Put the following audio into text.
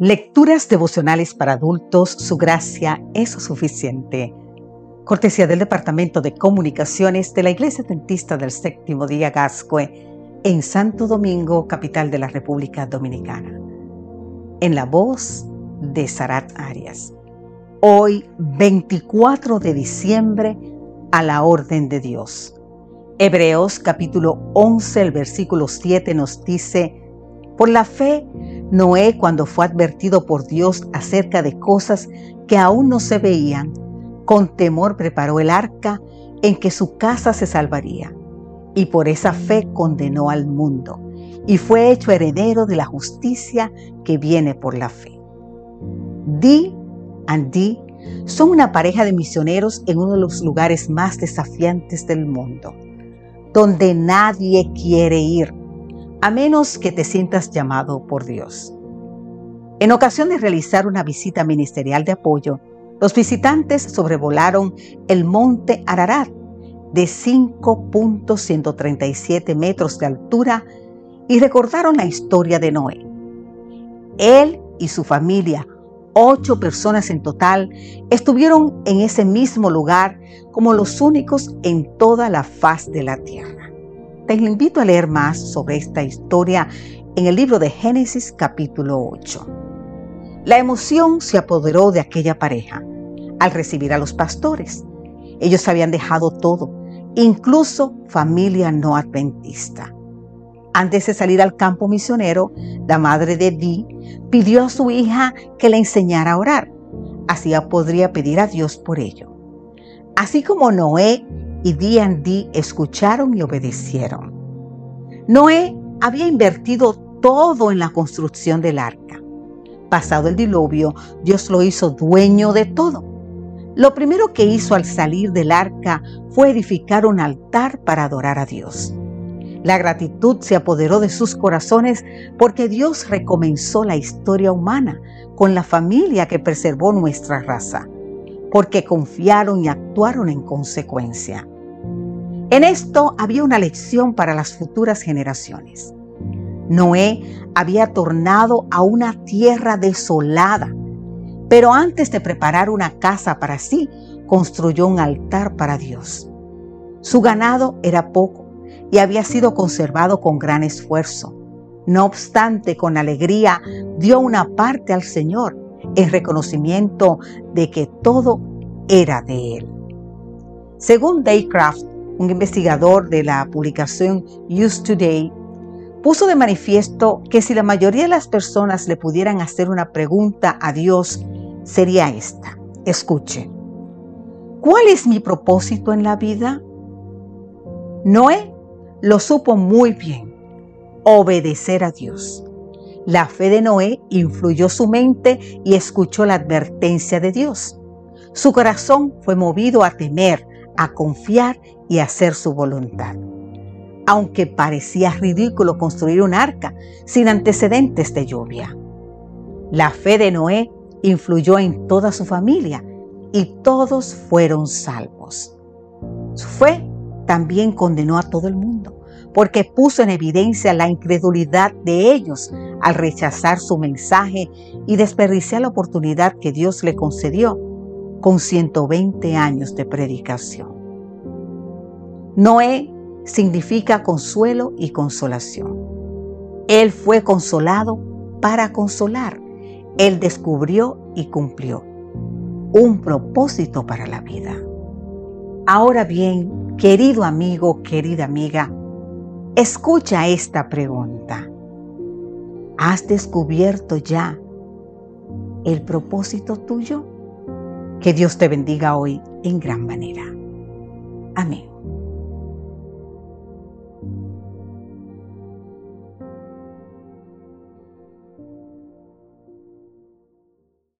Lecturas devocionales para adultos, su gracia es suficiente. Cortesía del Departamento de Comunicaciones de la Iglesia Dentista del Séptimo Día Gascue en Santo Domingo, capital de la República Dominicana. En la voz de Sarat Arias. Hoy, 24 de diciembre, a la orden de Dios. Hebreos capítulo 11, el versículo 7 nos dice, por la fe, Noé, cuando fue advertido por Dios acerca de cosas que aún no se veían, con temor preparó el arca en que su casa se salvaría, y por esa fe condenó al mundo, y fue hecho heredero de la justicia que viene por la fe. Di and Di son una pareja de misioneros en uno de los lugares más desafiantes del mundo, donde nadie quiere ir a menos que te sientas llamado por Dios. En ocasión de realizar una visita ministerial de apoyo, los visitantes sobrevolaron el monte Ararat de 5.137 metros de altura y recordaron la historia de Noé. Él y su familia, ocho personas en total, estuvieron en ese mismo lugar como los únicos en toda la faz de la tierra. Te invito a leer más sobre esta historia en el libro de Génesis capítulo 8. La emoción se apoderó de aquella pareja al recibir a los pastores. Ellos habían dejado todo, incluso familia no adventista. Antes de salir al campo misionero, la madre de Dee pidió a su hija que le enseñara a orar. Así podría pedir a Dios por ello. Así como Noé y Dee escucharon y obedecieron. Noé había invertido todo en la construcción del arca. Pasado el diluvio, Dios lo hizo dueño de todo. Lo primero que hizo al salir del arca fue edificar un altar para adorar a Dios. La gratitud se apoderó de sus corazones porque Dios recomenzó la historia humana con la familia que preservó nuestra raza porque confiaron y actuaron en consecuencia. En esto había una lección para las futuras generaciones. Noé había tornado a una tierra desolada, pero antes de preparar una casa para sí, construyó un altar para Dios. Su ganado era poco y había sido conservado con gran esfuerzo. No obstante, con alegría dio una parte al Señor en reconocimiento de que todo era de Él. Según Daycraft, un investigador de la publicación Use Today, puso de manifiesto que si la mayoría de las personas le pudieran hacer una pregunta a Dios, sería esta. Escuche, ¿cuál es mi propósito en la vida? Noé lo supo muy bien, obedecer a Dios. La fe de Noé influyó su mente y escuchó la advertencia de Dios. Su corazón fue movido a temer, a confiar y a hacer su voluntad. Aunque parecía ridículo construir un arca sin antecedentes de lluvia. La fe de Noé influyó en toda su familia y todos fueron salvos. Su fe también condenó a todo el mundo porque puso en evidencia la incredulidad de ellos al rechazar su mensaje y desperdiciar la oportunidad que Dios le concedió con 120 años de predicación. Noé significa consuelo y consolación. Él fue consolado para consolar. Él descubrió y cumplió un propósito para la vida. Ahora bien, querido amigo, querida amiga, escucha esta pregunta. ¿Has descubierto ya el propósito tuyo? Que Dios te bendiga hoy en gran manera. Amén.